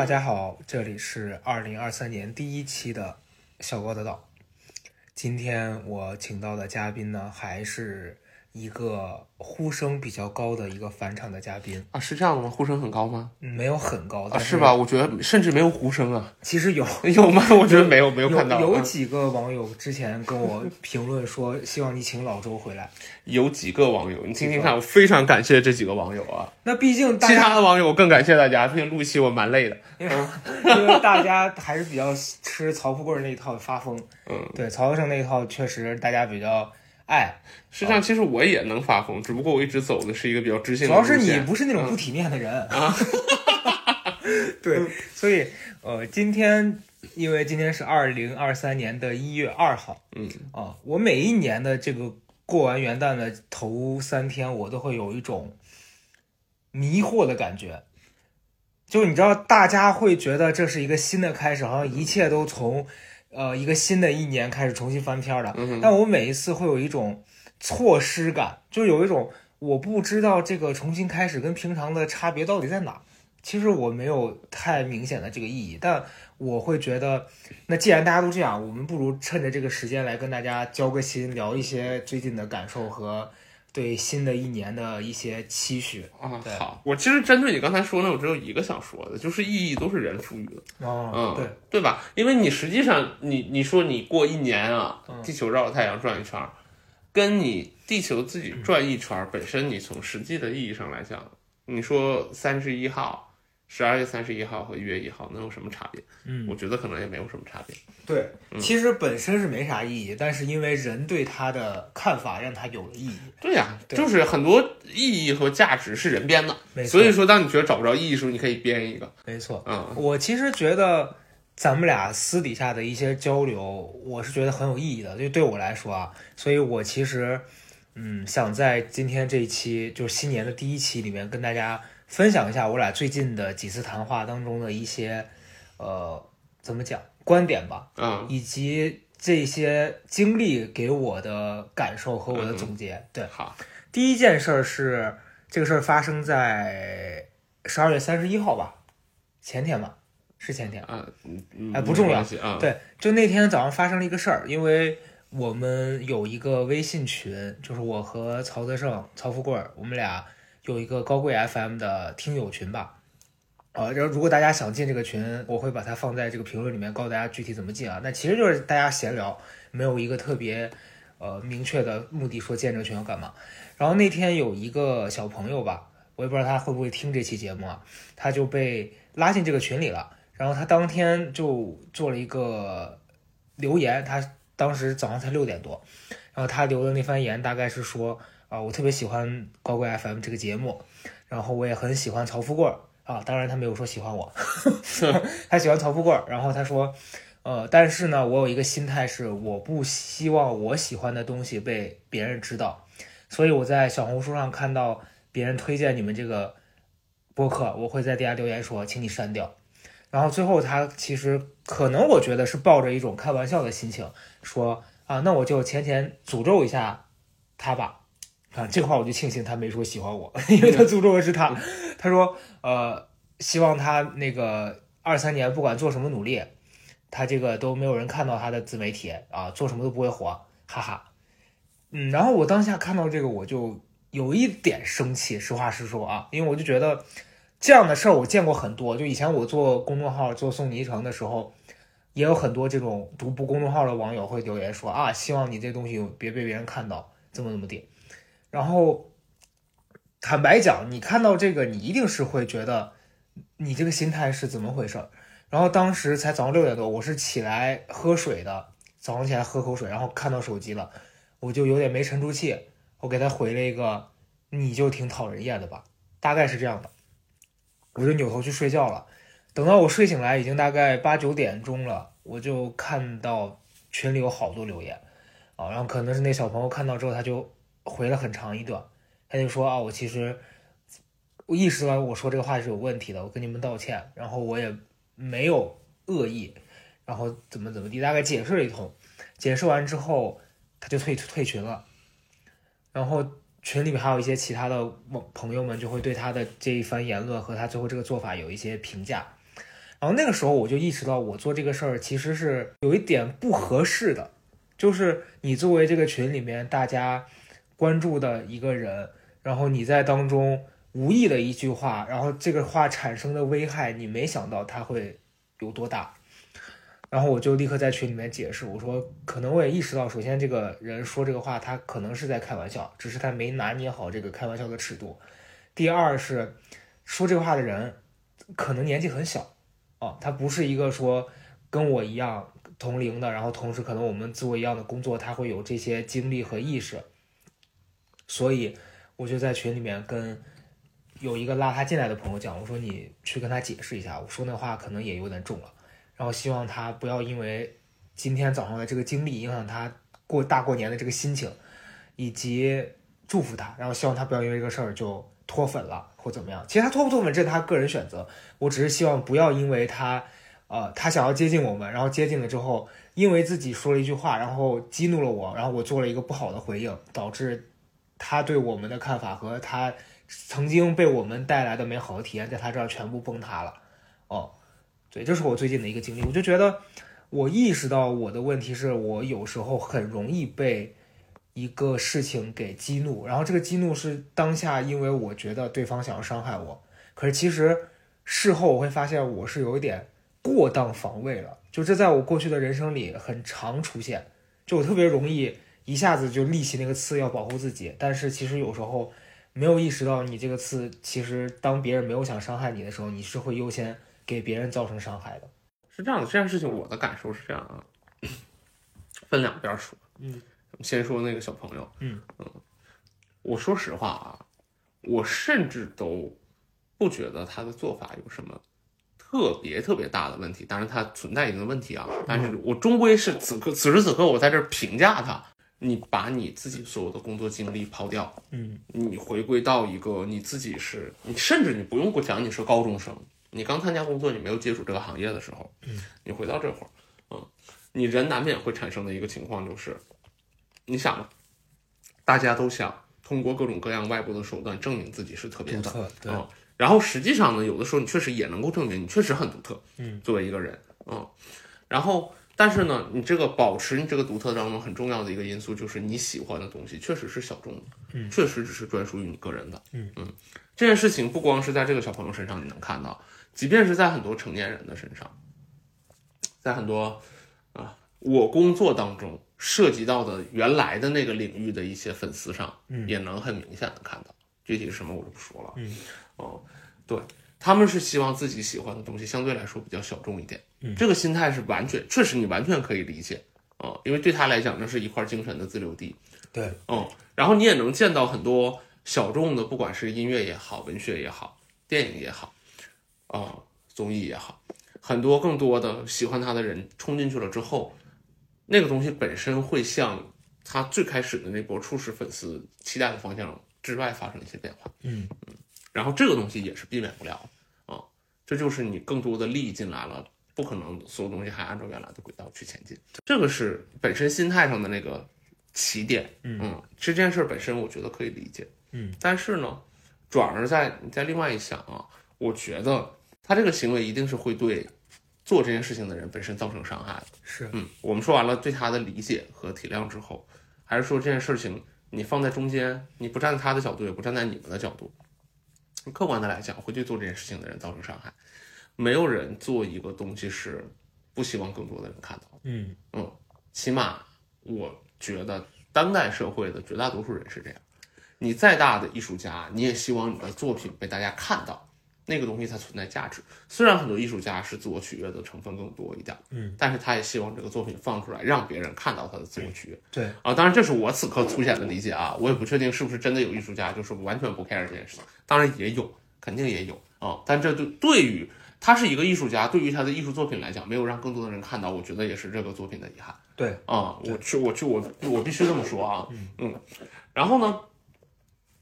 大家好，这里是二零二三年第一期的小高的岛。今天我请到的嘉宾呢，还是一个呼声比较高的一个返场的嘉宾，啊，是这样的吗？呼声很高吗？嗯没有很高，啊，是吧？？我觉得甚至没有呼声啊，其实有 有吗？我觉得没有，没有看到。啊有几个网友之前跟我评论说，希望你请老周回来。有几个网友，你听听看，我非常感谢这几个网友啊。那毕竟大其他的网友我更感谢大家，毕竟录一期我蛮累的。因为因为大家还是比较吃曹富贵儿那一套发疯，嗯，对曹德胜那一套确实大家比较爱，实际上其实我也能发疯，只不过我一直走的是一个比较知性主要是你。不是那种不体面的人啊。对，所以呃，今天因为今天是二零二三年的一月二号嗯啊，我每一年的这个过完元旦的头三天，我都会有一种迷惑的感觉。就是你知道，大家会觉得这是一个新的开始，好像一切都从呃一个新的一年开始重新翻篇儿了。嗯但我每一次会有一种错失感，就有一种我不知道这个重新开始跟平常的差别到底在哪。其实我没有太明显的这个意义，但我会觉得，那既然大家都这样，我们不如趁着这个时间来跟大家交个心，聊一些最近的感受和对新的一年的一些期许。啊，好，我其实针对你刚才说的，我只有一个想说的，就是意义都是人赋予的。哦嗯，对，对吧？因为你实际上，你你说你过一年啊，嗯地球绕着太阳转一圈儿，跟你地球自己转一圈儿，本身你从实际的意义上来讲，你说三十一号、十二月三十一号和一月一号能有什么差别？嗯，我觉得可能也没有什么差别。对，其实本身是没啥意义，但是因为人对它的看法，让它有了意义。对呀、对就是很多意义和价值是人编的，所以说当你觉得找不着意义的时候，你可以编一个。没错，嗯我其实觉得咱们俩私底下的一些交流，我是觉得很有意义的，就对我来说啊，所以我其实嗯想在今天这一期就是新年的第一期里面跟大家分享一下我俩最近的几次谈话当中的一些呃怎么讲观点吧，嗯以及这些经历给我的感受和我的总结。对，好，第一件事儿是这个事儿发生在十二月三十一号吧，前天吧，是前天。啊，嗯嗯，哎不重要。对，就那天早上发生了一个事儿，因为我们有一个微信群，就是我和曹德胜、曹富贵儿，我们俩有一个高贵 FM 的听友群吧。呃，然后如果大家想进这个群，我会把它放在这个评论里面，告诉大家具体怎么进啊。那其实就是大家闲聊，没有一个特别呃明确的目的，说建这个群要干嘛。然后那天有一个小朋友吧，我也不知道他会不会听这期节目啊，他就被拉进这个群里了。然后他当天就做了一个留言，他当时早上才六点多，然后他留的那番言大概是说啊、我特别喜欢高贵 FM 这个节目，然后我也很喜欢曹富贵儿啊，当然他没有说喜欢我，他喜欢曹富贵儿，然后他说，呃，但是呢，我有一个心态是，我不希望我喜欢的东西被别人知道，所以我在小红书上看到别人推荐你们这个播客，我会在底下留言说，请你删掉。然后最后他其实可能我觉得是抱着一种开玩笑的心情说啊，那我就浅浅诅咒一下他吧。啊，这话我就庆幸他没说喜欢我，因为他诅咒的是他。他说呃，希望他那个二三年不管做什么努力，他这个都没有人看到他的自媒体啊，做什么都不会火，哈哈。嗯，然后我当下看到这个我就有一点生气，实话实说啊，因为我就觉得这样的事儿我见过很多，就以前我做公众号做送你一程的时候，也有很多这种读不公众号的网友会留言说啊，希望你这东西别被别人看到，怎么怎么地。然后坦白讲，你看到这个，你一定是会觉得你这个心态是怎么回事儿。然后当时才早上六点多，我是起来喝水的，早上起来喝口水，然后看到手机了，我就有点没沉住气，我给他回了一个，你就挺讨人厌的吧，大概是这样的。我就扭头去睡觉了。等到我睡醒来，已经大概八九点钟了，我就看到群里有好多留言啊，然后可能是那小朋友看到之后，他就回了很长一段，他就说啊，我其实我意识到我说这个话是有问题的，我跟你们道歉，然后我也没有恶意，然后怎么怎么地，大概解释了一通，解释完之后他就退退群了，然后群里面还有一些其他的朋友们就会对他的这一番言论和他最后这个做法有一些评价，然后那个时候我就意识到，我做这个事儿其实是有一点不合适的，就是你作为这个群里面大家关注的一个人，然后你在当中无意的一句话，然后这个话产生的危害，你没想到它会有多大。然后我就立刻在群里面解释，我说可能我也意识到，首先这个人说这个话，他可能是在开玩笑，只是他没拿捏好这个开玩笑的尺度。第二是说这个话的人可能年纪很小，啊，他不是一个说跟我一样同龄的，然后同时可能我们做一样的工作，他会有这些经历和意识。所以我就在群里面跟有一个拉他进来的朋友讲，我说你去跟他解释一下，我说那话可能也有点重了。然后希望他不要因为今天早上的这个经历影响他过大过年的这个心情，以及祝福他。然后希望他不要因为这个事儿就脱粉了或怎么样。其实他脱不脱粉这是他个人选择，我只是希望不要因为他，呃，他想要接近我们，然后接近了之后，因为自己说了一句话，然后激怒了我，然后我做了一个不好的回应，导致他对我们的看法和他曾经被我们带来的美好的体验，在他这儿全部崩塌了。哦。对，这是我最近的一个经历，我就觉得我意识到我的问题是我有时候很容易被一个事情给激怒，然后这个激怒是当下因为我觉得对方想要伤害我，可是其实事后我会发现我是有一点过当防卫了，就这在我过去的人生里很常出现，就我特别容易一下子就立起那个刺要保护自己，但是其实有时候没有意识到你这个刺其实当别人没有想伤害你的时候，你是会优先。给别人造成伤害的，是这样的。这件事情我的感受是这样啊，分两边说。嗯，先说那个小朋友。嗯嗯，我说实话啊，我甚至都不觉得他的做法有什么特别特别大的问题。当然，他存在一定的问题啊。但是我终归是此刻此时此刻，我在这儿评价他。你把你自己所有的工作经历抛掉，嗯，你回归到一个你自己是，你甚至你不用讲你是高中生。你刚参加工作，你没有接触这个行业的时候，嗯，你回到这会儿，嗯，你人难免会产生的一个情况就是，你想嘛，大家都想通过各种各样外部的手段证明自己是特别的，对，然后实际上呢，有的时候你确实也能够证明你确实很独特，嗯，作为一个人，嗯，然后但是呢，你这个保持你这个独特当中很重要的一个因素就是你喜欢的东西确实是小众的，嗯，确实只是专属于你个人的，嗯。嗯，这件事情不光是在这个小朋友身上你能看到。即便是在很多成年人的身上，在很多啊，我工作当中涉及到的原来的那个领域的一些粉丝上，嗯，也能很明显的看到，具体是什么我就不说了，嗯，哦，对，他们是希望自己喜欢的东西相对来说比较小众一点，嗯，这个心态是完全，确实你完全可以理解，啊，因为对他来讲那是一块精神的自留地，对，嗯，然后你也能见到很多小众的，不管是音乐也好，文学也好，电影也好。啊，综艺也好，很多更多的喜欢他的人冲进去了之后，那个东西本身会向他最开始的那波初始粉丝期待的方向之外发生一些变化。嗯嗯，然后这个东西也是避免不了啊，这就是你更多的利益进来了，不可能所有东西还按照原来的轨道去前进。这个是本身心态上的那个起点。嗯，这件事本身我觉得可以理解。嗯，但是呢，转而在你再另外一想啊，我觉得。他这个行为一定是会对做这件事情的人本身造成伤害的。是，嗯，我们说完了对他的理解和体谅之后，还是说这件事情你放在中间，你不站在他的角度，也不站在你们的角度，客观的来讲，会对做这件事情的人造成伤害。没有人做一个东西是不希望更多的人看到。嗯嗯，起码我觉得当代社会的绝大多数人是这样。你再大的艺术家，你也希望你的作品被大家看到。那个东西才存在价值。虽然很多艺术家是自我取悦的成分更多一点，嗯，但是他也希望这个作品放出来，让别人看到他的自我取悦。对啊，当然这是我此刻粗浅的理解啊，我也不确定是不是真的有艺术家就是完全不 care 这件事情。当然也有，肯定也有啊。但这对对于他是一个艺术家，对于他的艺术作品来讲，没有让更多的人看到，我觉得也是这个作品的遗憾。对啊，我去，我去，我我必须这么说啊。嗯，然后呢，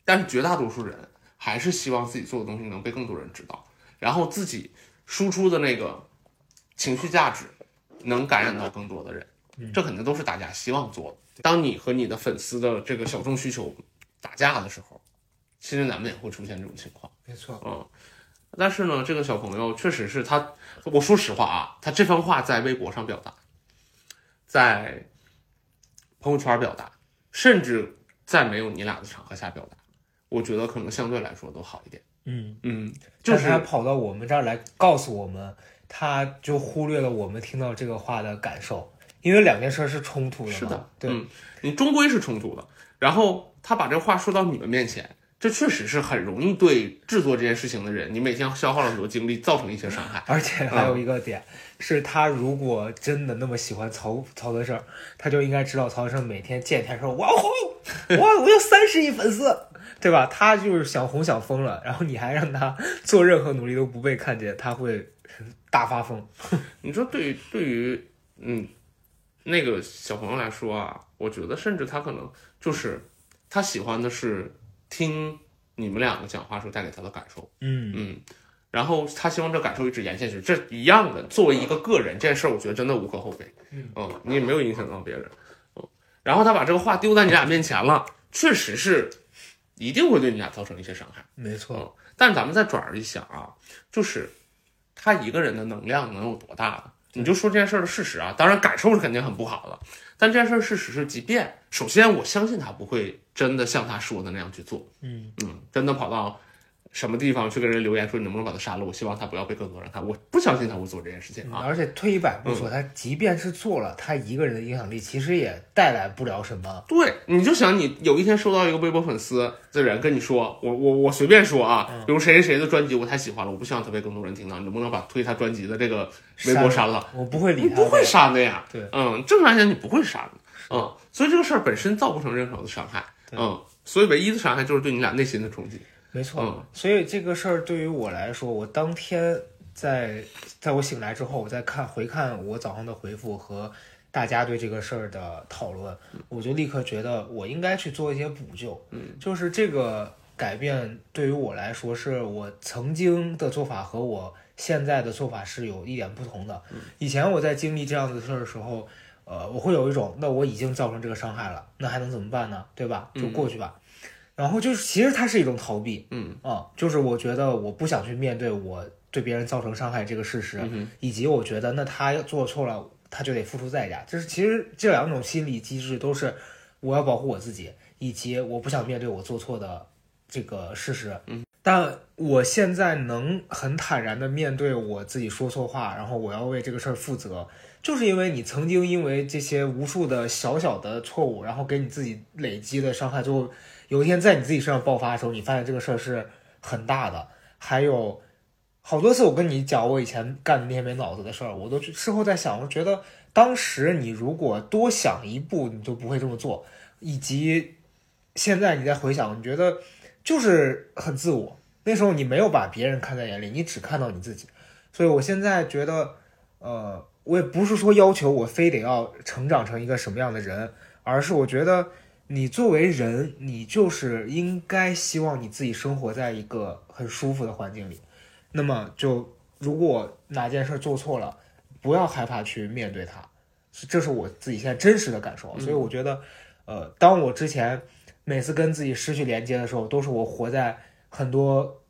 但是绝大多数人还是希望自己做的东西能被更多人知道。然后自己输出的那个情绪价值能感染到更多的人，这肯定都是大家希望做的。当你和你的粉丝的这个小众需求打架的时候，其实难免会出现这种情况。没错，嗯，但是呢，这个小朋友确实是他，我说实话啊，他这番话在微博上表达，在朋友圈表达，甚至在没有你俩的场合下表达，我觉得可能相对来说都好一点。嗯，嗯，就是他跑到我们这儿来告诉我们，他就忽略了我们听到这个话的感受，因为两件事是冲突的。是的，对，嗯，你终归是冲突的。然后他把这话说到你们面前，这确实是很容易对制作这件事情的人，你每天消耗了很多精力，造成一些伤害。而且还有一个点、是，他如果真的那么喜欢曹曹德胜，他就应该知道曹德胜每天见天说我要红，我我有三十亿粉丝，对吧？他就是想红想疯了，然后你还让他做任何努力都不被看见，他会大发疯。你说对于对于嗯那个小朋友来说啊，我觉得甚至他可能就是他喜欢的是听你们两个讲话时候带给他的感受，嗯。嗯，然后他希望这感受一直延下去，这一样的。作为一个个人，这件事儿我觉得真的无可厚非，嗯。你也没有影响到别人，嗯，然后他把这个话丢在你俩面前了，确实是一定会对你俩造成一些伤害。没错，但咱们再转而一想啊，就是他一个人的能量能有多大呢？你就说这件事儿的事实啊，当然感受是肯定很不好的，但这件事儿事实是，即便首先我相信他不会真的像他说的那样去做，嗯嗯，真的跑到什么地方去跟人留言说你能不能把他删了？我希望他不要被更多人看，我不相信他会做这件事情啊。嗯而且退一百步说，他即便是做了，他一个人的影响力其实也带来不了什么。对，你就想你有一天收到一个微博粉丝的人跟你说，我我我随便说啊，比如谁谁谁的专辑我太喜欢了，我不希望他被更多人听到，你能不能把推他专辑的这个微博删了？我不会理他，你不会。删的呀。对，嗯，正常来讲你不会删的，嗯，所以这个事儿本身造不成任何的伤害，对嗯，所以唯一的伤害就是对你俩内心的冲击。没错，嗯所以这个事儿对于我来说，我当天在在我醒来之后，我再看回看我早上的回复和大家对这个事儿的讨论，我就立刻觉得我应该去做一些补救。嗯，就是这个改变对于我来说，是我曾经的做法和我现在的做法是有一点不同的。以前我在经历这样的事儿的时候，呃，我会有一种，那我已经造成这个伤害了，那还能怎么办呢？对吧？就过去吧。然后就是，其实它是一种逃避，嗯啊，就是我觉得我不想去面对我对别人造成伤害这个事实，嗯以及我觉得那他做错了，他就得付出代价。就是其实这两种心理机制都是我要保护我自己，以及我不想面对我做错的这个事实。嗯，但我现在能很坦然的面对我自己说错话，然后我要为这个事儿负责，就是因为你曾经因为这些无数的小小的错误，然后给你自己累积的伤害，最后有一天在你自己身上爆发的时候，你发现这个事儿是很大的。还有好多次我跟你讲我以前干的那些没脑子的事儿，我都事后在想，我觉得当时你如果多想一步，你就不会这么做，以及现在你再回想，你觉得就是很自我。那时候你没有把别人看在眼里，你只看到你自己。所以我现在觉得，呃，我也不是说要求我非得要成长成一个什么样的人，而是我觉得你作为人，你就是应该希望你自己生活在一个很舒服的环境里。那么就如果哪件事做错了，不要害怕去面对它，是这是我自己现在真实的感受。所以我觉得，呃，当我之前每次跟自己失去连接的时候，都是我活在很多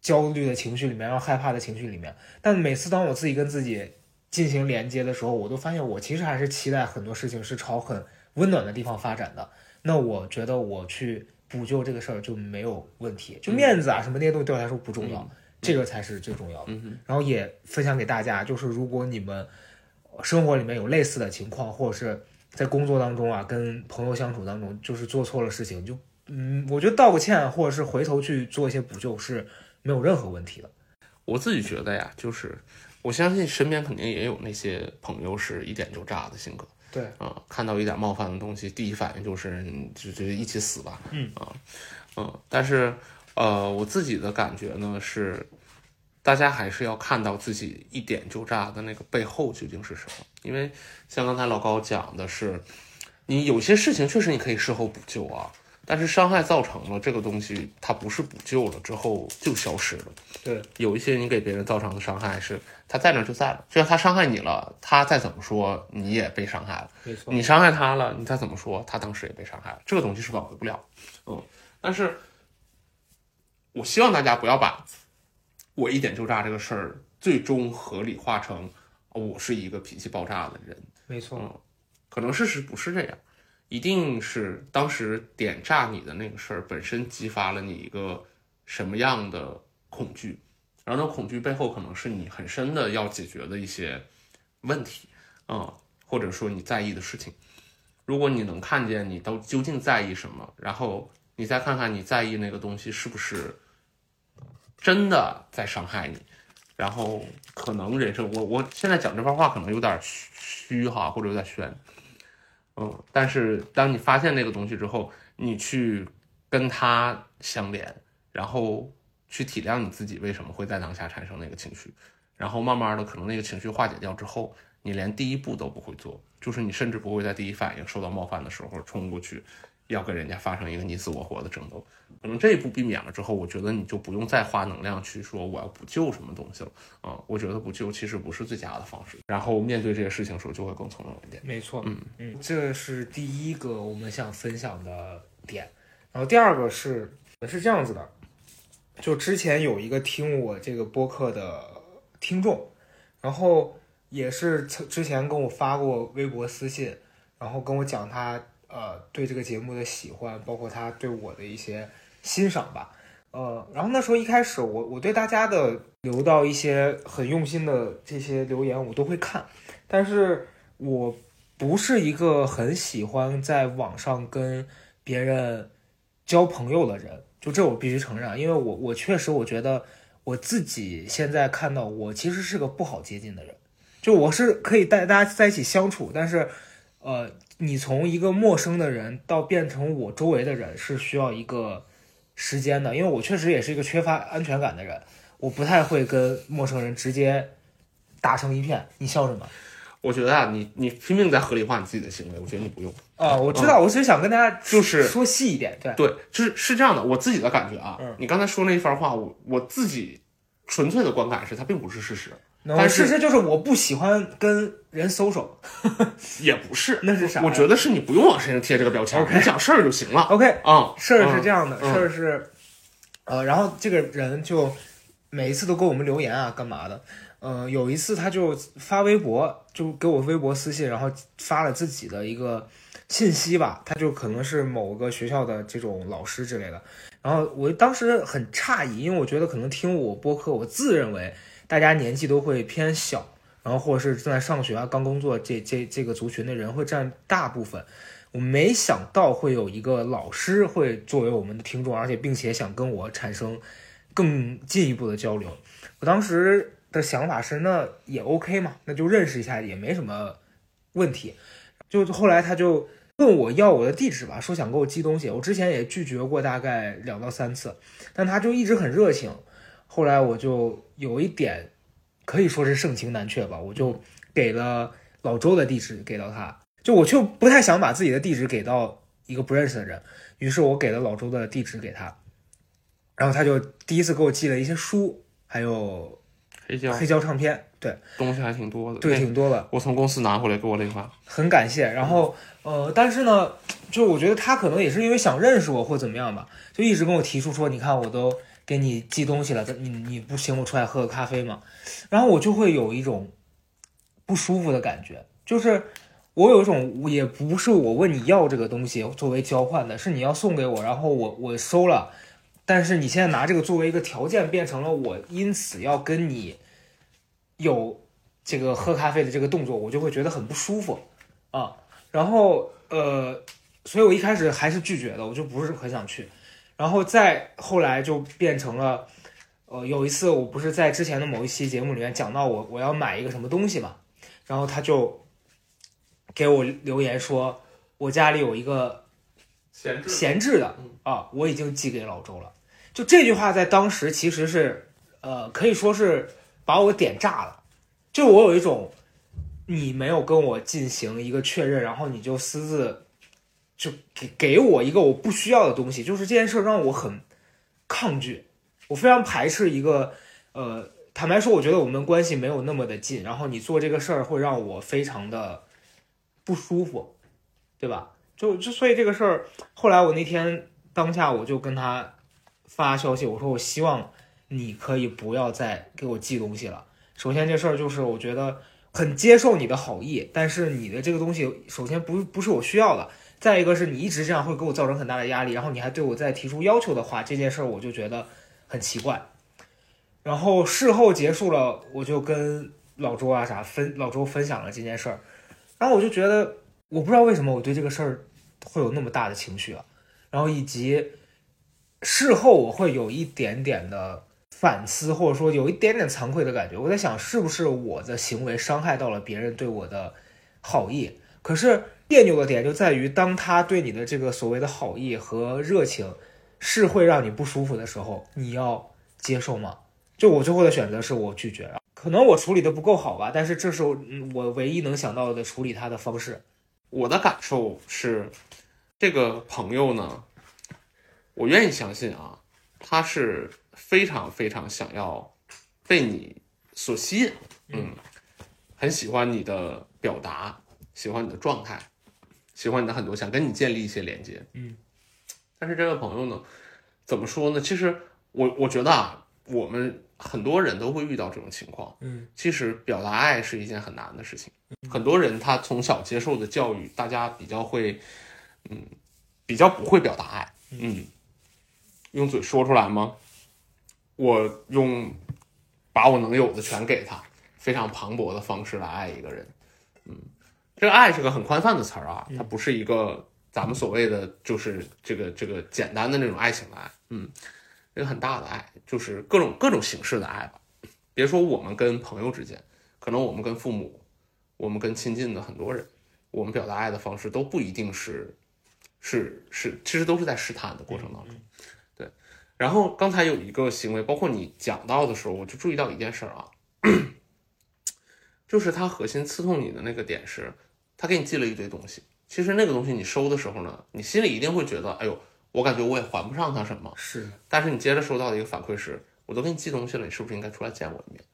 焦虑的情绪里面，然后害怕的情绪里面。但每次当我自己跟自己进行连接的时候，我都发现我其实还是期待很多事情是朝很温暖的地方发展的。那我觉得我去补救这个事儿就没有问题，就面子啊什么那些东西对我来说不重要，这个才是最重要的。嗯然后也分享给大家，就是如果你们生活里面有类似的情况，或者是在工作当中啊，跟朋友相处当中，就是做错了事情，就嗯，我觉得道个歉，或者是回头去做一些补救是没有任何问题的。我自己觉得呀，就是我相信身边肯定也有那些朋友是一点就炸的性格。对啊、看到一点冒犯的东西，第一反应就是嗯就就一起死吧。嗯啊，嗯，但是呃，我自己的感觉呢是，大家还是要看到自己一点就炸的那个背后究竟是什么。因为像刚才老高讲的是，你有些事情确实你可以事后补救啊，但是伤害造成了，这个东西它不是补救了之后就消失了。对，有一些你给别人造成的伤害是他在那儿就在了，就像他伤害你了，他再怎么说你也被伤害了。没错，你伤害他了，你再怎么说，他当时也被伤害了，这个东西是挽回不了。嗯，但是我希望大家不要把我一点就炸这个事儿最终合理化成我是一个脾气爆炸的人。没错，嗯，可能事实不是这样，一定是当时点炸你的那个事儿本身激发了你一个什么样的恐惧，然后那恐惧背后可能是你很深的要解决的一些问题，嗯，或者说你在意的事情。如果你能看见你都究竟在意什么，然后你再看看你在意那个东西是不是真的在伤害你，然后可能人生我我现在讲这番话可能有点虚哈，或者有点悬，嗯，但是当你发现那个东西之后，你去跟它相连，然后去体谅你自己为什么会在当下产生那个情绪，然后慢慢的可能那个情绪化解掉之后，你连第一步都不会做，就是你甚至不会在第一反应受到冒犯的时候冲过去，要跟人家发生一个你死我活的争斗。可能这一步避免了之后，我觉得你就不用再花能量去说我要补救什么东西了啊、我觉得补救其实不是最佳的方式。然后面对这些事情的时候，就会更从容一点。没错，嗯嗯，这是第一个我们想分享的点。然后第二个是是这样子的，就之前有一个听我这个播客的听众，然后也是曾之前跟我发过微博私信，然后跟我讲他呃对这个节目的喜欢，包括他对我的一些欣赏吧。呃，然后那时候一开始我我对大家的留到一些很用心的这些留言我都会看，但是我不是一个很喜欢在网上跟别人交朋友的人，就这我必须承认，因为我我确实我觉得我自己现在看到我其实是个不好接近的人，就我是可以带大家在一起相处，但是呃，你从一个陌生的人到变成我周围的人是需要一个时间的，因为我确实也是一个缺乏安全感的人，我不太会跟陌生人直接打成一片。你笑什么？我觉得啊，你你拼命在合理化你自己的行为，我觉得你不用。啊，我知道，我只是想跟大家就是说细一点，对，对，就是是这样的，我自己的感觉啊，嗯你刚才说那一番话，我我自己纯粹的观感是它并不是事实，但事实就是我不喜欢跟人 social，也不是，那是啥？我觉得是你不用往身上贴这个标签你讲事儿就行了 OK，啊。事儿是嗯这样的，嗯事儿是，呃，然后这个人就每一次都给我们留言啊，干嘛的？呃，有一次他就发微博，就给我微博私信，然后发了自己的一个信息吧，他就可能是某个学校的这种老师之类的。然后我当时很诧异，因为我觉得可能听我播客，我自认为大家年纪都会偏小，然后或者是正在上学啊、刚工作这这这个族群的人会占大部分。我没想到会有一个老师会作为我们的听众，而且并且想跟我产生更进一步的交流。我当时的想法是，那也 OK 嘛，那就认识一下也没什么问题。就后来他就问我要我的地址吧，说想给我寄东西。我之前也拒绝过大概两到三次，但他就一直很热情。后来我就有一点可以说是盛情难却吧，我就给了老周的地址给到他。就我就不太想把自己的地址给到一个不认识的人，于是我给了老周的地址给他，然后他就第一次给我寄了一些书，还有黑胶黑胶唱片，对东西还挺多的，对，挺多的，我从公司拿回来给我了一把，很感谢。然后呃，但是呢，就我觉得他可能也是因为想认识我或怎么样吧，就一直跟我提出说，你看我都给你寄东西了，你你不请我出来喝个咖啡吗？然后我就会有一种不舒服的感觉，就是我有一种也不是我问你要这个东西作为交换的，是你要送给我，然后我我收了，但是你现在拿这个作为一个条件，变成了我因此要跟你有这个喝咖啡的这个动作，我就会觉得很不舒服啊。然后呃，所以我一开始还是拒绝的，我就不是很想去。然后再后来就变成了，呃，有一次我不是在之前的某一期节目里面讲到我我要买一个什么东西嘛，然后他就给我留言说，我家里有一个闲置闲置的啊，我已经寄给老周了。就这句话在当时其实是，呃，可以说是把我点炸了。就我有一种，你没有跟我进行一个确认，然后你就私自就给给我一个我不需要的东西，就是这件事让我很抗拒，我非常排斥一个，呃，坦白说，我觉得我们关系没有那么的近，然后你做这个事儿会让我非常的不舒服，对吧？就就所以这个事儿，后来我那天当下我就跟他发消息，我说我希望你可以不要再给我寄东西了。首先这事儿就是我觉得很接受你的好意，但是你的这个东西首先不不是我需要的，再一个是你一直这样会给我造成很大的压力，然后你还对我再提出要求的话，这件事儿我就觉得很奇怪。然后事后结束了，我就跟老周啊啥分老周分享了这件事儿，然后我就觉得我不知道为什么我对这个事儿会有那么大的情绪啊，然后以及事后我会有一点点的反思，或者说有一点点惭愧的感觉。我在想，是不是我的行为伤害到了别人对我的好意？可是别扭的点就在于，当他对你的这个所谓的好意和热情是会让你不舒服的时候，你要接受吗？就我最后的选择是我拒绝了，可能我处理的不够好吧，但是这是我嗯我唯一能想到的处理他的方式。我的感受是，这个朋友呢，我愿意相信啊，他是非常非常想要被你所吸引，嗯，很喜欢你的表达，喜欢你的状态，喜欢你的很多，想跟你建立一些连接，嗯。但是这位朋友呢，怎么说呢？其实我我觉得啊，我们很多人都会遇到这种情况，嗯其实表达爱是一件很难的事情。很多人他从小接受的教育，大家比较会，嗯，比较不会表达爱，嗯，用嘴说出来吗？我用把我能有的全给他，非常磅礴的方式来爱一个人，嗯，这个爱是个很宽泛的词儿啊，它不是一个咱们所谓的就是这个这个简单的那种爱情的爱，嗯，一个很大的爱，就是各种各种形式的爱吧。别说我们跟朋友之间，可能我们跟父母，我们跟亲近的很多人，我们表达爱的方式都不一定是，是是，其实都是在试探的过程当中。对，然后刚才有一个行为，包括你讲到的时候，我就注意到一件事儿啊，就是他核心刺痛你的那个点是，他给你寄了一堆东西，其实那个东西你收的时候呢，你心里一定会觉得，哎呦，我感觉我也还不上他什么，是但是你接着收到的一个反馈是，我都给你寄东西了，你是不是应该出来见我一面？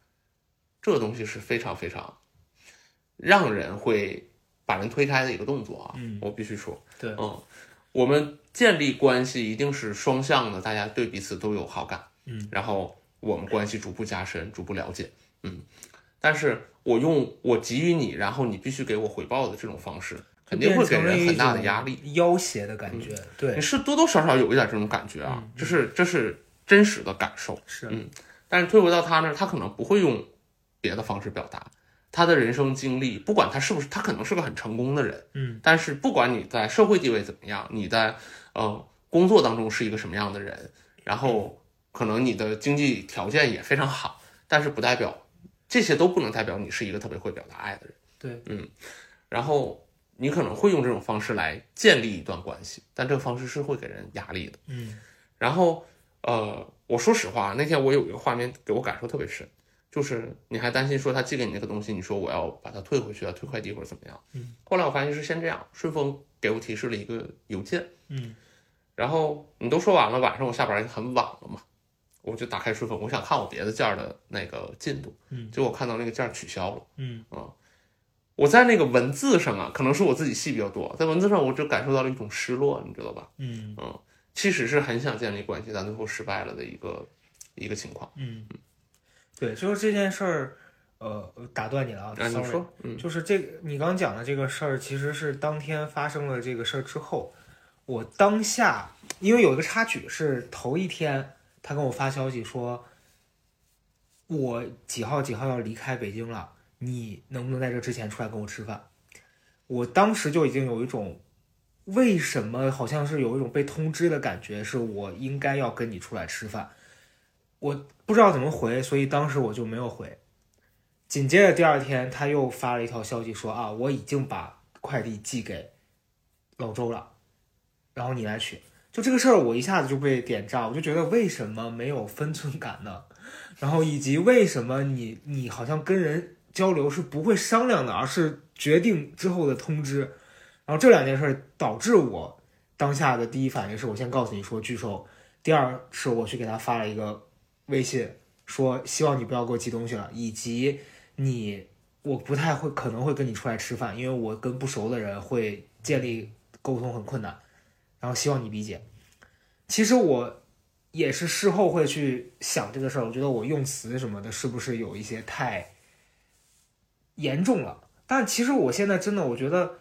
这个东西是非常非常让人会把人推开的一个动作啊！嗯我必须说，对嗯，我们建立关系一定是双向的，大家对彼此都有好感，嗯，然后我们关系逐步加深，逐步了解，嗯，但是我用我给予你，然后你必须给我回报的这种方式，肯定会给人很大的压力。，要挟的感觉，对你，是多多少少有一点这种感觉啊，这是这是真实的感受。是嗯但是退回到他那儿，他可能不会用别的方式表达他的人生经历，不管他是不是，他可能是个很成功的人，嗯，但是不管你在社会地位怎么样，你在呃工作当中是一个什么样的人，然后可能你的经济条件也非常好，但是不代表这些都不能代表你是一个特别会表达爱的人。对，嗯然后你可能会用这种方式来建立一段关系，但这个方式是会给人压力的。嗯然后呃，我说实话，那天我有一个画面给我感受特别深，就是你还担心说他寄给你那个东西，你说我要把它退回去啊，退快递或者怎么样。嗯。后来我发现是先这样，顺丰给我提示了一个邮件，嗯然后你都说完了，晚上我下班已经很晚了嘛，我就打开顺丰，我想看我别的件儿的那个进度，嗯结果看到那个件儿取消了。嗯啊我在那个文字上啊，可能是我自己戏比较多，在文字上我就感受到了一种失落，你知道吧？嗯其实是很想建立关系，但最后失败了的一个一个情况。嗯，对，就是这件事儿，呃，打断你了啊啊，你，sorry，说，嗯就是这个你刚讲的这个事儿，其实是当天发生了这个事儿之后，我当下因为有一个插曲是头一天他跟我发消息说，我几号几号要离开北京了，你能不能在这之前出来跟我吃饭？我当时就已经有一种为什么好像是有一种被通知的感觉，是我应该要跟你出来吃饭。我不知道怎么回，所以当时我就没有回。紧接着第二天，他又发了一条消息说啊，我已经把快递寄给老周了，然后你来取。就这个事儿，我一下子就被点炸，我就觉得为什么没有分寸感呢？然后以及为什么你你好像跟人交流是不会商量的，而是决定之后的通知。然后这两件事导致我当下的第一反应是我先告诉你说拒收，第二是我去给他发了一个微信，说希望你不要给我寄东西了，以及你我不太会可能会跟你出来吃饭，因为我跟不熟的人会建立沟通很困难，然后希望你理解。其实我也是事后会去想这个事儿，我觉得我用词什么的，是不是有一些太严重了？但其实我现在真的，我觉得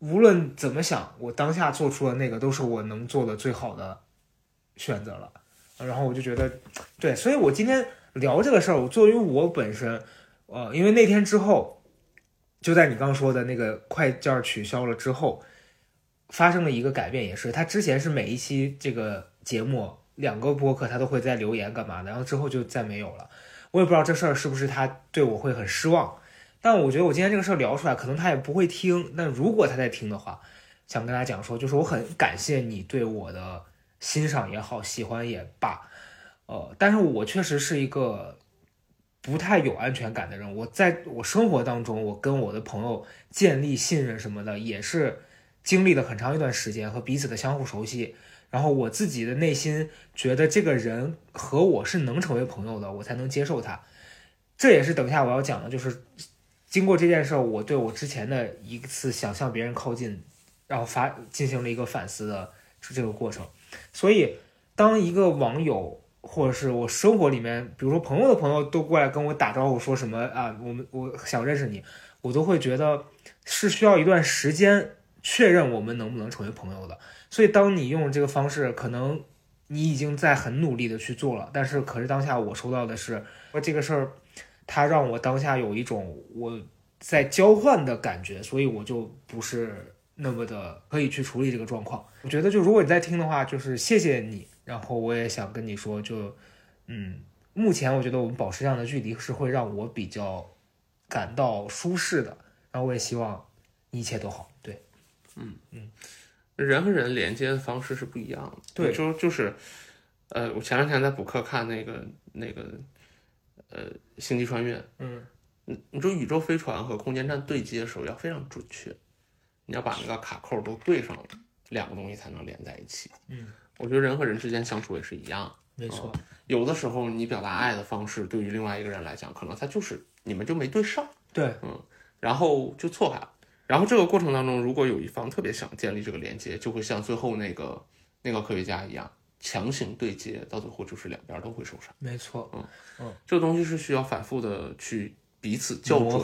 无论怎么想，我当下做出的那个都是我能做的最好的选择了。然后我就觉得，对，所以我今天聊这个事儿，我作为我本身，呃，因为那天之后，就在你刚说的那个快件取消了之后，发生了一个改变，也是他之前是每一期这个节目两个播客他都会在留言干嘛的，然后之后就再没有了。我也不知道这事儿是不是他对我会很失望，但我觉得我今天这个事儿聊出来，可能他也不会听。但如果他在听的话，想跟他讲说，就是我很感谢你对我的。欣赏也好，喜欢也罢，呃，但是我确实是一个不太有安全感的人。我在我生活当中，我跟我的朋友建立信任什么的，也是经历了很长一段时间和彼此的相互熟悉。然后我自己的内心觉得这个人和我是能成为朋友的，我才能接受他。这也是等一下我要讲的，就是经过这件事，我对我之前的一次想向别人靠近，然后发进行了一个反思的这个过程。所以，当一个网友或者是我生活里面，比如说朋友的朋友都过来跟我打招呼，说什么啊，我们我想认识你，我都会觉得是需要一段时间确认我们能不能成为朋友的。所以，当你用这个方式，可能你已经在很努力的去做了，但是可是当下我收到的是说这个事儿，它让我当下有一种我在交换的感觉，所以我就不是。那么的可以去处理这个状况，我觉得就如果你在听的话，就是谢谢你。然后我也想跟你说，就嗯，目前我觉得我们保持这样的距离是会让我比较感到舒适的。然后我也希望一切都好。对，嗯嗯，人和人连接的方式是不一样的。对，就就是，呃，我前两天在补课看那个那个呃星际穿越，嗯，你你说宇宙飞船和空间站对接的时候要非常准确。你要把那个卡扣都对上了，两个东西才能连在一起。嗯，我觉得人和人之间相处也是一样。没错，有的时候你表达爱的方式，对于另外一个人来讲，可能他就是你们就没对上。对，嗯，然后就错开了。然后这个过程当中，如果有一方特别想建立这个连接，就会像最后那个那个科学家一样，强行对接，到最后就是两边都会受伤。没错，嗯嗯，这个东西是需要反复的去。彼此校准，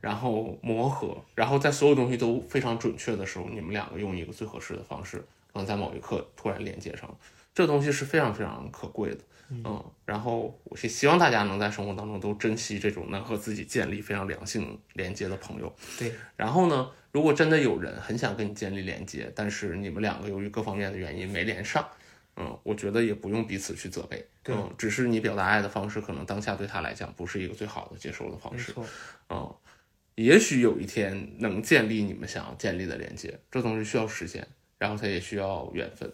然后磨合，然后在所有东西都非常准确的时候，你们两个用一个最合适的方式，可能在某一刻突然连接上了，这东西是非常非常可贵的。嗯，然后我是希望大家能在生活当中都珍惜这种能和自己建立非常良性连接的朋友。对，然后呢，如果真的有人很想跟你建立连接，但是你们两个由于各方面的原因没连上。嗯，我觉得也不用彼此去责备，嗯，只是你表达爱的方式可能当下对他来讲不是一个最好的接受的方式，嗯，也许有一天能建立你们想要建立的连接，这东西需要时间，然后它也需要缘分，嗯，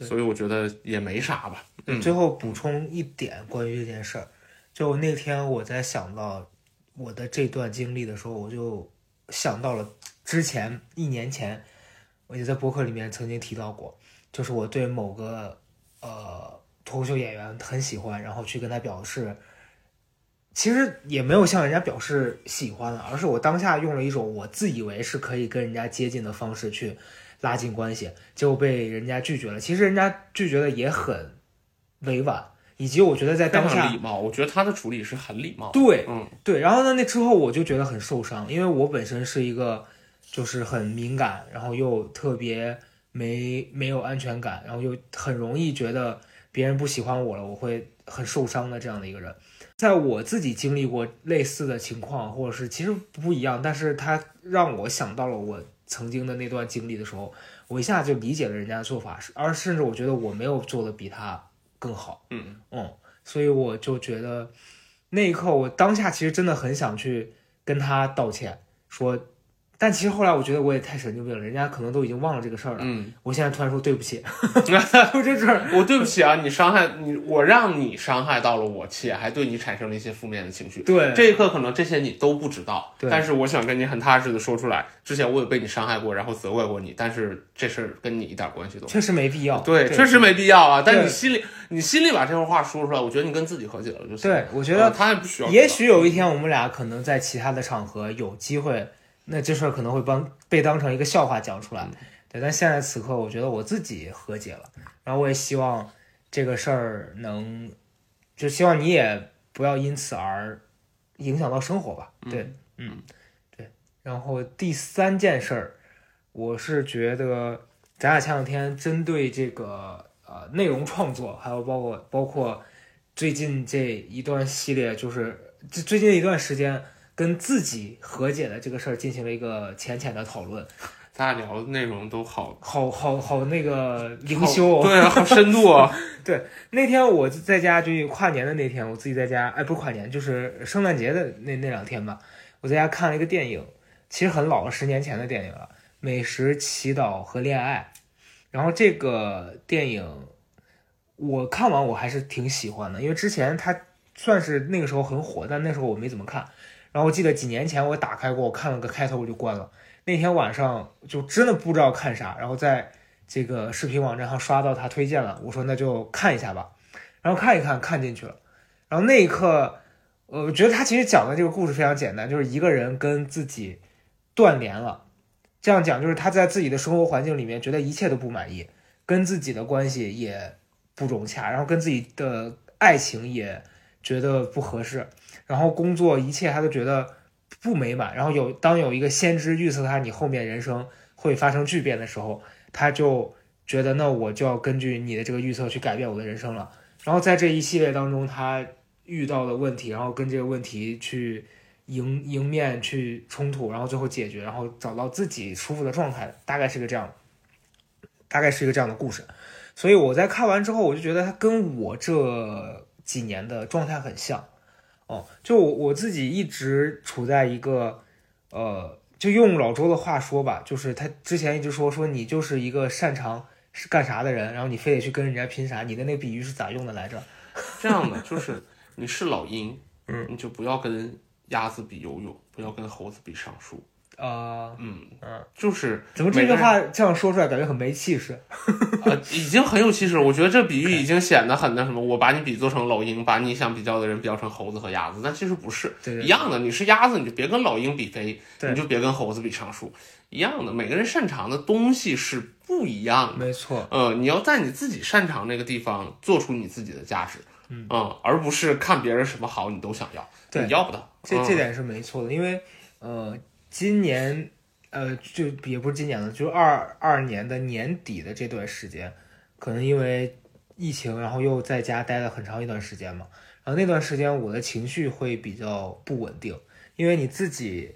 所以我觉得也没啥吧。最后补充一点关于这件事儿，就那天我在想到我的这段经历的时候，我就想到了之前一年前，我就在博客里面曾经提到过。就是我对某个呃脱口秀演员很喜欢，然后去跟他表示，其实也没有向人家表示喜欢，而是我当下用了一种我自以为是可以跟人家接近的方式去拉近关系，结果被人家拒绝了。其实人家拒绝的也很委婉，以及我觉得在当下礼貌，我觉得他的处理是很礼貌。对，嗯，对。然后呢，那之后我就觉得很受伤，因为我本身是一个就是很敏感，然后又特别。没没有安全感，然后又很容易觉得别人不喜欢我了，我会很受伤的这样的一个人，在我自己经历过类似的情况，或者是其实不一样，但是他让我想到了我曾经的那段经历的时候，我一下就理解了人家的做法，而甚至我觉得我没有做的比他更好，嗯嗯，所以我就觉得那一刻我当下其实真的很想去跟他道歉，说。但其实后来我觉得我也太神经病了，人家可能都已经忘了这个事儿了。嗯，我现在突然说对不起，我这事我对不起啊，你伤害你，我让你伤害到了我，且还对你产生了一些负面的情绪。对，这一刻可能这些你都不知道。对，但是我想跟你很踏实的说出来，之前我也被你伤害过，然后责怪过你，但是这事儿跟你一点关系都确实没必要。对，确实没必要啊。但你心里，你心里把这话说出来，我觉得你跟自己和解了就行。对，我觉得他也不需要。也许有一天我们俩可能在其他的场合有机会。那这事儿可能会帮被当成一个笑话讲出来，对。但现在此刻，我觉得我自己和解了，然后我也希望这个事儿能，就希望你也不要因此而影响到生活吧。对，嗯，对。然后第三件事儿，我是觉得咱俩前两天针对这个呃内容创作，还有包括包括最近这一段系列，就是最最近一段时间跟自己和解的这个事儿进行了一个浅浅的讨论。咱俩聊的内容都好好好好那个灵修、哦，对啊，好深度啊。对那天我在家就跨年的那天，我自己在家，哎，不是跨年，就是圣诞节的那那两天吧。我在家看了一个电影，其实很老了，十年前的电影了，《美食、祈祷和恋爱》。然后这个电影我看完我还是挺喜欢的，因为之前它算是那个时候很火，但那时候我没怎么看。然后我记得几年前我打开过，我看了个开头我就关了。那天晚上就真的不知道看啥，然后在这个视频网站上刷到他推荐了，我说那就看一下吧。然后看一看，看进去了。然后那一刻，呃，我觉得他其实讲的这个故事非常简单，就是一个人跟自己断联了。这样讲就是他在自己的生活环境里面觉得一切都不满意，跟自己的关系也不融洽，然后跟自己的爱情也觉得不合适，然后工作一切他都觉得不美满。然后有当有一个先知预测他你后面人生会发生巨变的时候，他就觉得那我就要根据你的这个预测去改变我的人生了。然后在这一系列当中，他遇到的问题，然后跟这个问题去迎迎面去冲突，然后最后解决，然后找到自己舒服的状态，大概是个这样，大概是一个这样的故事。所以我在看完之后，我就觉得他跟我这几年的状态很像。哦，就我我自己一直处在一个，呃，就用老周的话说吧，就是他之前一直说说你就是一个擅长是干啥的人，然后你非得去跟人家拼啥，你的那个比喻是咋用的来着？这样的就是你是老鹰，嗯，你就不要跟鸭子比游泳，不要跟猴子比上树。啊，嗯嗯，就是怎么这句话这样说出来，感觉很没气势？呃，已经很有气势了。我觉得这比喻已经显得很那什么。我把你比作成老鹰，把你想比较的人比较成猴子和鸭子，但其实不是一样的。你是鸭子，你就别跟老鹰比飞，你就别跟猴子比上树。一样的，每个人擅长的东西是不一样的。没错，呃，你要在你自己擅长那个地方做出你自己的价值，嗯而不是看别人什么好你都想要，对你要不到。嗯这这点是没错的，因为呃，今年呃，就也不是今年了，就二二年的年底的这段时间，可能因为疫情，然后又在家待了很长一段时间嘛，然后那段时间我的情绪会比较不稳定，因为你自己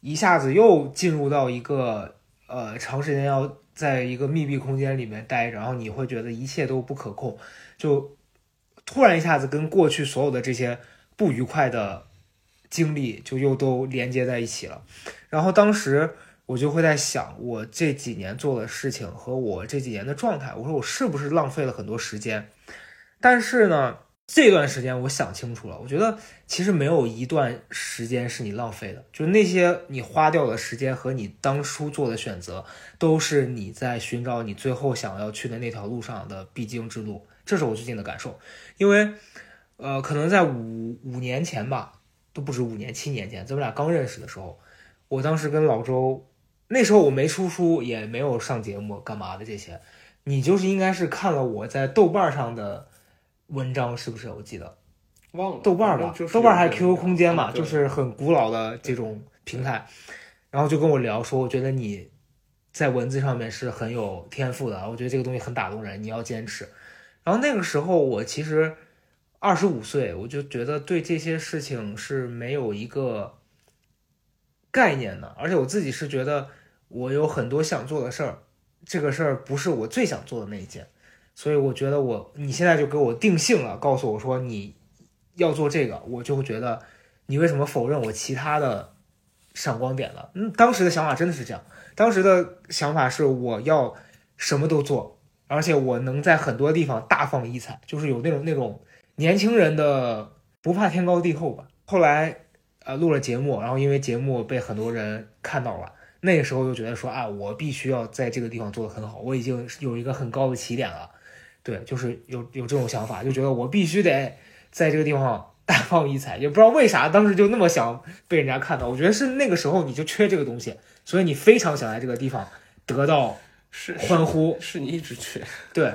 一下子又进入到一个呃长时间要在一个密闭空间里面待，然后你会觉得一切都不可控，就突然一下子跟过去所有的这些不愉快的经历就又都连接在一起了。然后当时我就会在想，我这几年做的事情和我这几年的状态，我说我是不是浪费了很多时间？但是呢，这段时间我想清楚了，我觉得其实没有一段时间是你浪费的，就是那些你花掉的时间和你当初做的选择，都是你在寻找你最后想要去的那条路上的必经之路。这是我最近的感受，因为，呃，可能在五五年前吧，都不止五年，七年前，咱们俩刚认识的时候，我当时跟老周，那时候我没出书，也没有上节目，干嘛的这些，你就是应该是看了我在豆瓣上的文章，是不是？我记得忘了豆瓣吧豆瓣还是有 QQ 空间嘛，就是很古老的这种平台，然后就跟我聊说，我觉得你在文字上面是很有天赋的，我觉得这个东西很打动人，你要坚持。然后那个时候我其实二十五岁，我就觉得对这些事情是没有一个概念的，而且我自己是觉得我有很多想做的事儿，这个事儿不是我最想做的那一件，所以我觉得我你现在就给我定性了，告诉我说你要做这个，我就会觉得你为什么否认我其他的闪光点了？嗯，当时的想法真的是这样，当时的想法是我要什么都做。而且我能在很多地方大放异彩，就是有那种那种年轻人的不怕天高地厚吧。后来呃录了节目，然后因为节目被很多人看到了，那个时候就觉得说啊，我必须要在这个地方做得很好，我已经有一个很高的起点了。对，就是有有这种想法，就觉得我必须得在这个地方大放异彩，也不知道为啥当时就那么想被人家看到。我觉得是那个时候你就缺这个东西，所以你非常想在这个地方得到是欢呼。是你一直缺。对，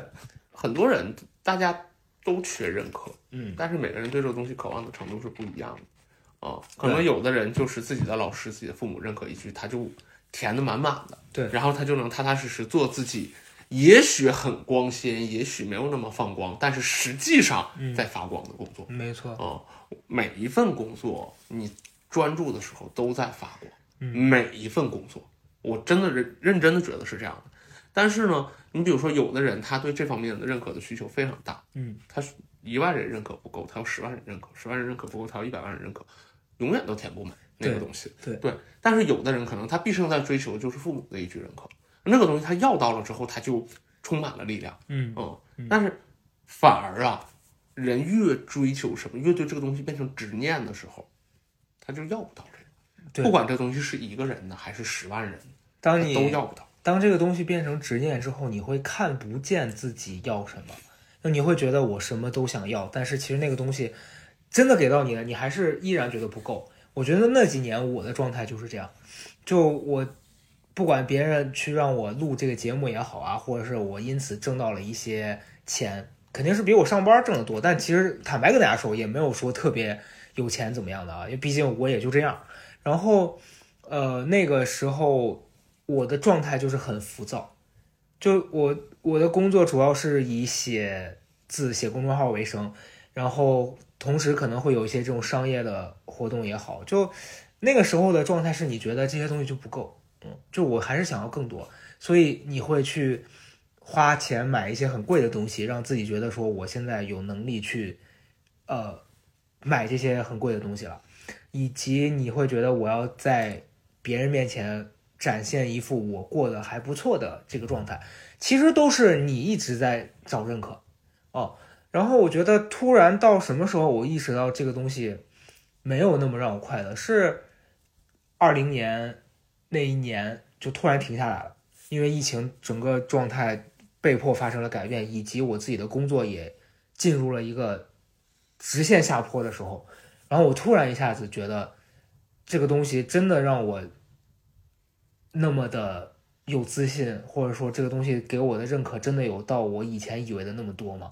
很多人大家都缺认可，嗯，但是每个人对这个东西渴望的程度是不一样的啊。可能有的人就是自己的老师、自己的父母认可一句，他就填的满满的，对然后他就能踏踏实实做自己。也许很光鲜，也许没有那么放光，但是实际上在发光的工作。没错，啊、每一份工作你专注的时候都在发光，嗯每一份工作，我真的认认真的觉得是这样的。但是呢，你比如说有的人他对这方面的认可的需求非常大，嗯，他是一万人认可不够，他要十万人认可，十万人认可不够，他要一百万人认可，永远都填不满那个东西。对对，但是有的人可能他毕生在追求的就是父母的一句认可，那个东西他要到了之后，他就充满了力量。嗯嗯，但是反而啊，人越追求什么，越对这个东西变成执念的时候，他就要不到这个。对不管这东西是一个人的还是十万人当你都要不到。当这个东西变成执念之后，你会看不见自己要什么，那你会觉得我什么都想要，但是其实那个东西真的给到你了，你还是依然觉得不够。我觉得那几年我的状态就是这样，就我不管别人去让我录这个节目也好啊，或者是我因此挣到了一些钱，肯定是比我上班挣得多，但其实坦白跟大家说，也没有说特别有钱怎么样的啊，因为毕竟我也就这样。然后，呃，那个时候我的状态就是很浮躁，就我我的工作主要是以写字、写公众号为生，然后同时可能会有一些这种商业的活动也好，就那个时候的状态是你觉得这些东西就不够，嗯，就我还是想要更多，所以你会去花钱买一些很贵的东西，让自己觉得说我现在有能力去，呃，买这些很贵的东西了，以及你会觉得我要在别人面前展现一副我过得还不错的这个状态，其实都是你一直在找认可哦。然后我觉得突然到什么时候我意识到这个东西没有那么让我快乐，是二零年那一年就突然停下来了，因为疫情整个状态被迫发生了改变，以及我自己的工作也进入了一个直线下坡的时候，然后我突然一下子觉得这个东西真的让我那么的有自信，或者说这个东西给我的认可真的有到我以前以为的那么多吗？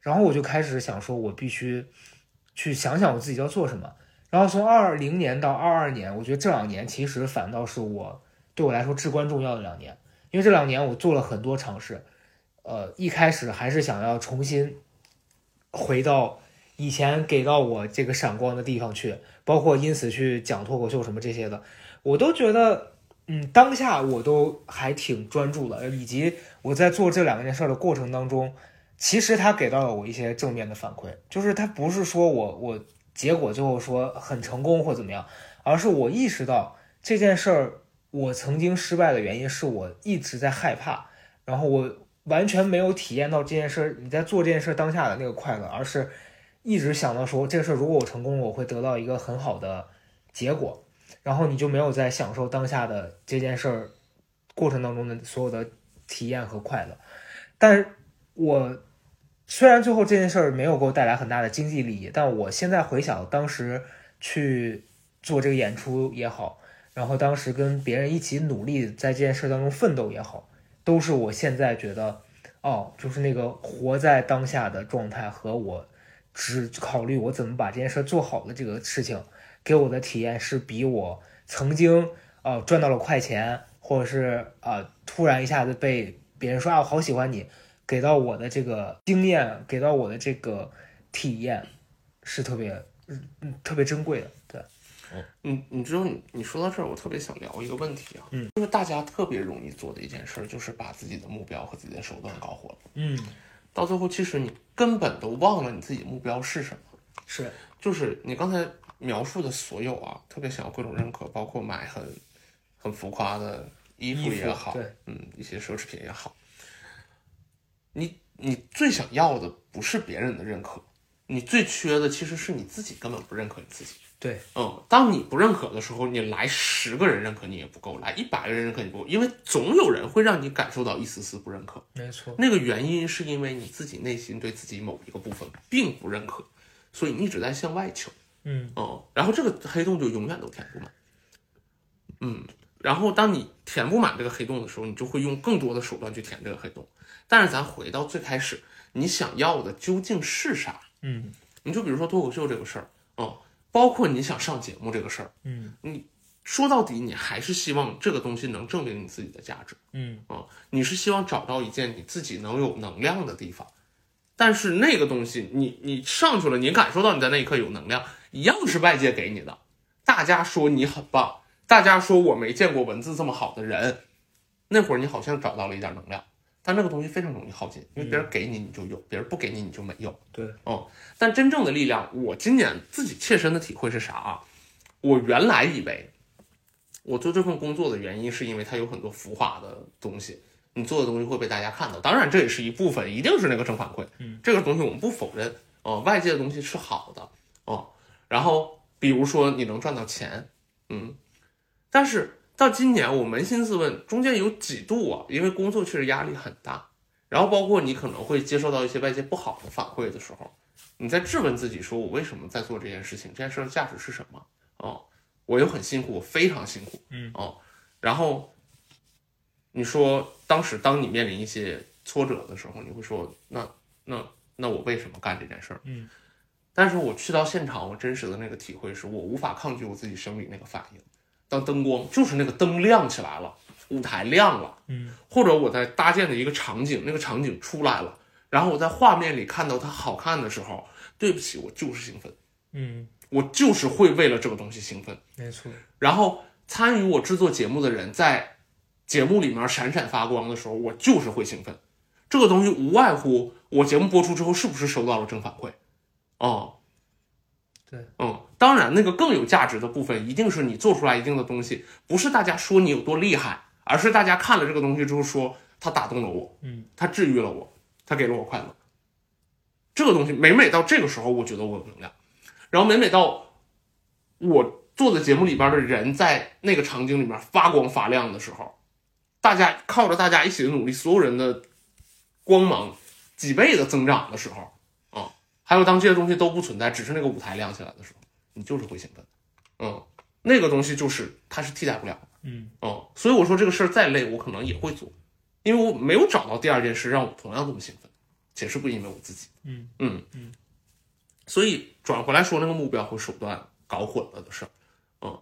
然后我就开始想说，我必须去想想我自己要做什么。然后从二零年到二二年，我觉得这两年其实反倒是我对我来说至关重要的两年，因为这两年我做了很多尝试。呃，一开始还是想要重新回到以前给到我这个闪光的地方去，包括因此去讲脱口秀什么这些的，我都觉得，嗯，当下我都还挺专注的，以及我在做这两件事儿的过程当中，其实他给到了我一些正面的反馈，就是他不是说我我结果最后说很成功或怎么样，而是我意识到这件事儿我曾经失败的原因是我一直在害怕，然后我完全没有体验到这件事儿你在做这件事当下的那个快乐，而是一直想到说这个事儿如果我成功了，我会得到一个很好的结果，然后你就没有在享受当下的这件事儿过程当中的所有的体验和快乐，但我。虽然最后这件事儿没有给我带来很大的经济利益，但我现在回想当时去做这个演出也好，然后当时跟别人一起努力在这件事当中奋斗也好，都是我现在觉得，哦，就是那个活在当下的状态和我只考虑我怎么把这件事做好的这个事情，给我的体验是比我曾经呃赚到了快钱，或者是呃突然一下子被别人说啊我好喜欢你。给到我的这个经验，给到我的这个体验，是特别，嗯嗯，特别珍贵的。对，你你知道你你说到这儿，我特别想聊一个问题啊，嗯，就是大家特别容易做的一件事儿，就是把自己的目标和自己的手段搞混了，嗯，到最后其实你根本都忘了你自己的目标是什么。是，就是你刚才描述的所有啊，特别想要各种认可，包括买很很浮夸的衣服也好，嗯，一些奢侈品也好，你你最想要的不是别人的认可，你最缺的其实是你自己根本不认可你自己。对，嗯，当你不认可的时候，你来十个人认可你也不够，来一百个人认可你不够，因为总有人会让你感受到一丝丝不认可。没错，那个原因是因为你自己内心对自己某一个部分并不认可，所以你一直在向外求。嗯哦，然后这个黑洞就永远都填不满。嗯，然后当你填不满这个黑洞的时候，你就会用更多的手段去填这个黑洞，但是咱回到最开始，你想要的究竟是啥？嗯你就比如说脱口秀这个事儿，嗯，包括你想上节目这个事儿，嗯你说到底，你还是希望这个东西能证明你自己的价值。嗯啊，你是希望找到一件你自己能有能量的地方，但是那个东西你你上去了，你感受到你在那一刻有能量，一样是外界给你的。大家说你很棒，大家说我没见过文字这么好的人，那会儿你好像找到了一点能量，但那个东西非常容易耗尽，因为别人给你你就有，别人不给你你就没有。对，哦，但真正的力量，我今年自己切身的体会是啥啊？我原来以为我做这份工作的原因是因为它有很多浮华的东西，你做的东西会被大家看到，当然这也是一部分，一定是那个正反馈，嗯，这个东西我们不否认，哦、外界的东西是好的，哦，然后比如说你能赚到钱，嗯，但是到今年我扪心自问，中间有几度啊，因为工作确实压力很大，然后包括你可能会接受到一些外界不好的反馈的时候，你在质问自己，说我为什么在做这件事情？这件事的价值是什么？哦，我又很辛苦，我非常辛苦，嗯，哦，然后你说当时当你面临一些挫折的时候，你会说，那那那我为什么干这件事儿？嗯，但是我去到现场，我真实的那个体会是我无法抗拒我自己生理那个反应。当灯光就是那个灯亮起来了，舞台亮了，嗯，或者我在搭建的一个场景，那个场景出来了，然后我在画面里看到它好看的时候，对不起，我就是兴奋，嗯，我就是会为了这个东西兴奋。没错，然后参与我制作节目的人在节目里面闪闪发光的时候，我就是会兴奋。这个东西无外乎我节目播出之后是不是收到了正反馈，哦，对，嗯，当然那个更有价值的部分，一定是你做出来一定的东西，不是大家说你有多厉害，而是大家看了这个东西之后说他打动了我，嗯，它治愈了我，他给了我快乐。这个东西每每到这个时候，我觉得我有能量，然后每每到我做的节目里边的人在那个场景里面发光发亮的时候，大家靠着大家一起的努力，所有人的光芒几倍的增长的时候，啊、还有当这些东西都不存在，只是那个舞台亮起来的时候，你就是会兴奋，嗯，那个东西就是它是替代不了的，嗯。嗯，所以我说这个事儿再累，我可能也会做，因为我没有找到第二件事让我同样这么兴奋，且是不因为我自己，嗯。嗯嗯，所以转回来说那个目标和手段搞混了的事儿，嗯，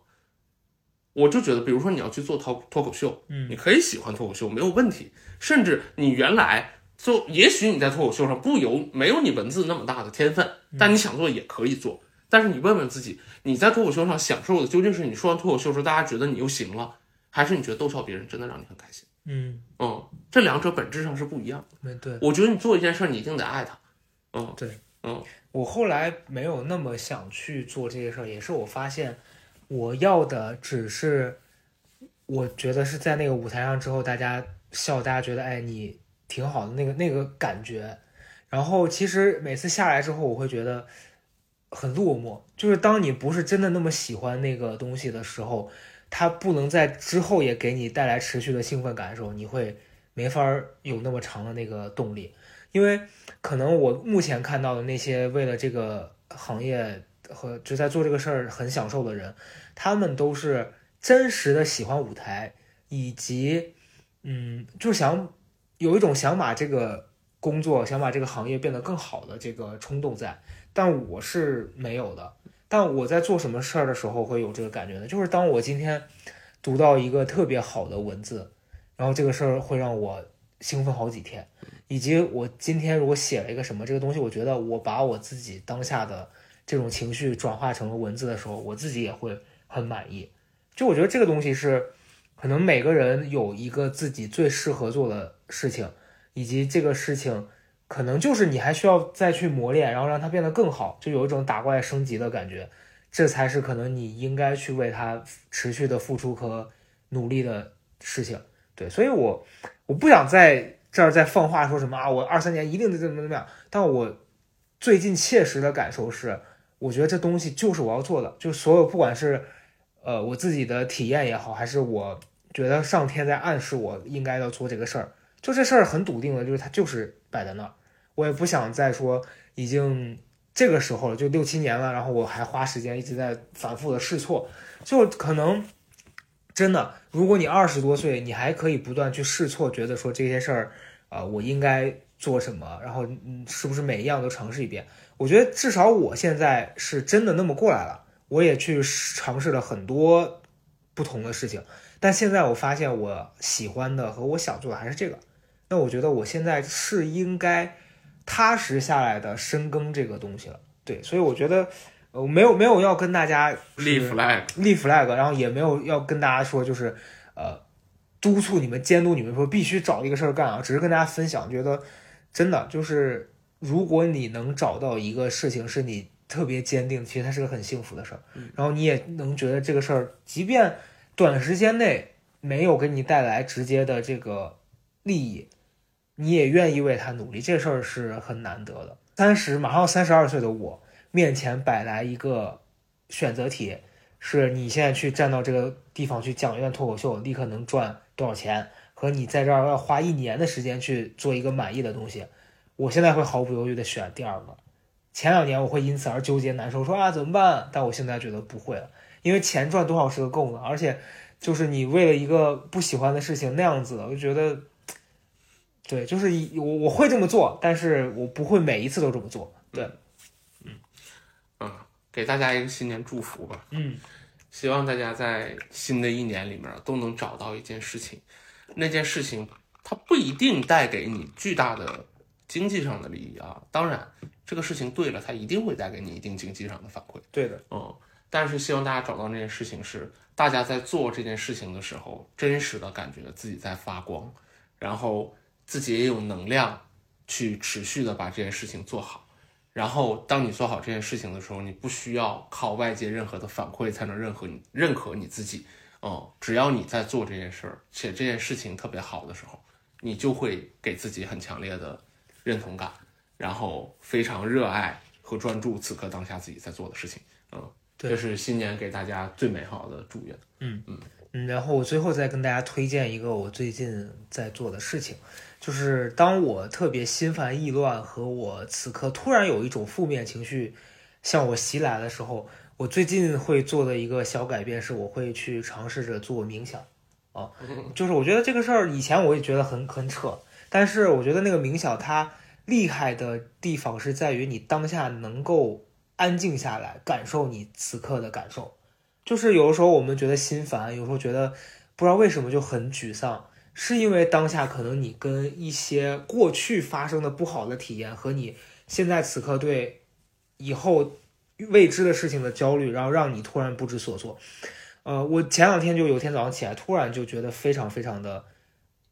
我就觉得，比如说你要去做脱脱口秀，嗯你可以喜欢脱口秀没有问题，甚至你原来就也许你在脱口秀上不有没有你文字那么大的天分，但你想做也可以做。但是你问问自己，你在脱口秀上享受的究竟是你说完脱口秀之后大家觉得你又行了，还是你觉得逗笑别人真的让你很开心？嗯，嗯，这两者本质上是不一样的。没对。我觉得你做一件事儿，你一定得爱他。嗯，对，嗯我后来没有那么想去做这些事儿，也是我发现我要的只是，我觉得是在那个舞台上之后，大家笑，大家觉得哎你挺好的那个那个感觉。然后其实每次下来之后，我会觉得很落寞，就是当你不是真的那么喜欢那个东西的时候，它不能在之后也给你带来持续的兴奋感的时候，你会没法有那么长的那个动力，因为可能我目前看到的那些为了这个行业和就在做这个事儿很享受的人，他们都是真实的喜欢舞台，以及嗯，就想有一种想把这个工作、想把这个行业变得更好的这个冲动在，但我是没有的。但我在做什么事儿的时候会有这个感觉呢？就是当我今天读到一个特别好的文字，然后这个事儿会让我兴奋好几天，以及我今天如果写了一个什么这个东西，我觉得我把我自己当下的这种情绪转化成了文字的时候，我自己也会很满意。就我觉得这个东西是可能每个人有一个自己最适合做的事情，以及这个事情可能就是你还需要再去磨练，然后让它变得更好，就有一种打怪升级的感觉。这才是可能你应该去为它持续的付出和努力的事情。对，所以我我不想在这儿再放话说什么啊，我二三年一定得怎么怎么样。但我最近切实的感受是，我觉得这东西就是我要做的，就所有不管是呃我自己的体验也好，还是我觉得上天在暗示我应该要做这个事儿，就这事儿很笃定的，就是它就是摆在那儿，我也不想再说已经这个时候了，就六七年了，然后我还花时间一直在反复的试错，就可能真的，如果你二十多岁，你还可以不断去试错，觉得说这些事儿，啊、我应该做什么，然后，是不是每一样都尝试一遍？我觉得至少我现在是真的那么过来了，我也去尝试了很多不同的事情，但现在我发现我喜欢的和我想做的还是这个。那我觉得我现在是应该踏实下来的深耕这个东西了。对，所以我觉得呃没有没有要跟大家立 flag，立 flag，然后也没有要跟大家说就是呃督促你们、监督你们说必须找一个事儿干啊，只是跟大家分享，觉得真的就是如果你能找到一个事情是你特别坚定，其实它是个很幸福的事儿，然后你也能觉得这个事儿，即便短时间内没有给你带来直接的这个利益，你也愿意为他努力，这事儿是很难得的。三十马上三十二岁的我面前摆来一个选择题，是你现在去站到这个地方去讲一段脱口秀，立刻能赚多少钱，和你在这儿要花一年的时间去做一个满意的东西，我现在会毫不犹豫的选第二个。前两年我会因此而纠结难受，说啊怎么办？但我现在觉得不会了，因为钱赚多少是个够呢，而且就是你为了一个不喜欢的事情那样子，我就觉得，对，就是我我会这么做，但是我不会每一次都这么做。对，嗯，给大家一个新年祝福吧。嗯希望大家在新的一年里面都能找到一件事情，那件事情它不一定带给你巨大的经济上的利益啊，当然这个事情对了，它一定会带给你一定经济上的反馈，对的，嗯，但是希望大家找到那件事情是大家在做这件事情的时候，真实的感觉自己在发光，然后自己也有能量去持续的把这件事情做好。然后，当你做好这件事情的时候，你不需要靠外界任何的反馈才能认可你认可你自己。嗯，只要你在做这件事儿，且这件事情特别好的时候，你就会给自己很强烈的认同感，然后非常热爱和专注此刻当下自己在做的事情。嗯，这是新年给大家最美好的祝愿。嗯嗯，然后我最后再跟大家推荐一个我最近在做的事情，就是当我特别心烦意乱和我此刻突然有一种负面情绪向我袭来的时候，我最近会做的一个小改变是，我会去尝试着做冥想。啊，就是我觉得这个事儿以前我也觉得很很扯，但是我觉得那个冥想它厉害的地方是在于你当下能够安静下来，感受你此刻的感受。就是有的时候我们觉得心烦，有时候觉得不知道为什么就很沮丧，是因为当下可能你跟一些过去发生的不好的体验和你现在此刻对以后未知的事情的焦虑，然后让你突然不知所措。呃，我前两天就有天早上起来，突然就觉得非常非常的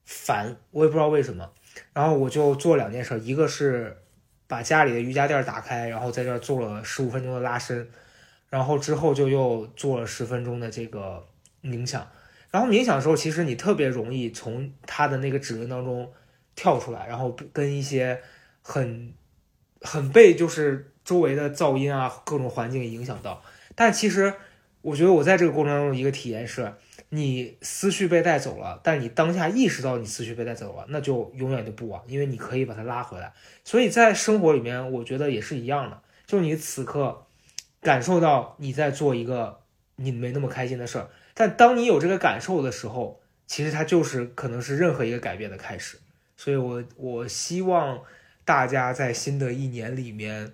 烦，我也不知道为什么。然后我就做两件事，一个是把家里的瑜伽垫打开，然后在这儿做了十五分钟的拉伸，然后之后就又做了十分钟的这个冥想。然后冥想的时候，其实你特别容易从他的那个指令当中跳出来，然后跟一些很很被就是周围的噪音啊各种环境影响到。但其实我觉得我在这个过程当中一个体验是，你思绪被带走了，但你当下意识到你思绪被带走了，那就永远就不晚，因为你可以把它拉回来。所以在生活里面，我觉得也是一样的，就是你此刻感受到你在做一个你没那么开心的事儿，但当你有这个感受的时候，其实它就是可能是任何一个改变的开始。所以我我希望大家在新的一年里面，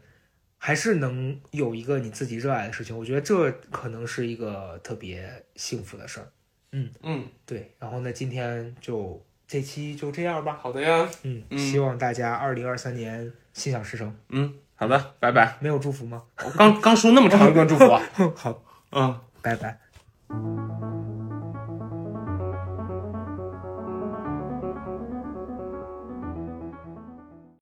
还是能有一个你自己热爱的事情。我觉得这可能是一个特别幸福的事儿。嗯嗯，对，然后呢，今天就这期就这样吧。好的呀。嗯，嗯希望大家二零二三年心想事成。嗯，好的，拜拜。没有祝福吗？我刚刚说那么长一段祝福啊。好，嗯。拜拜。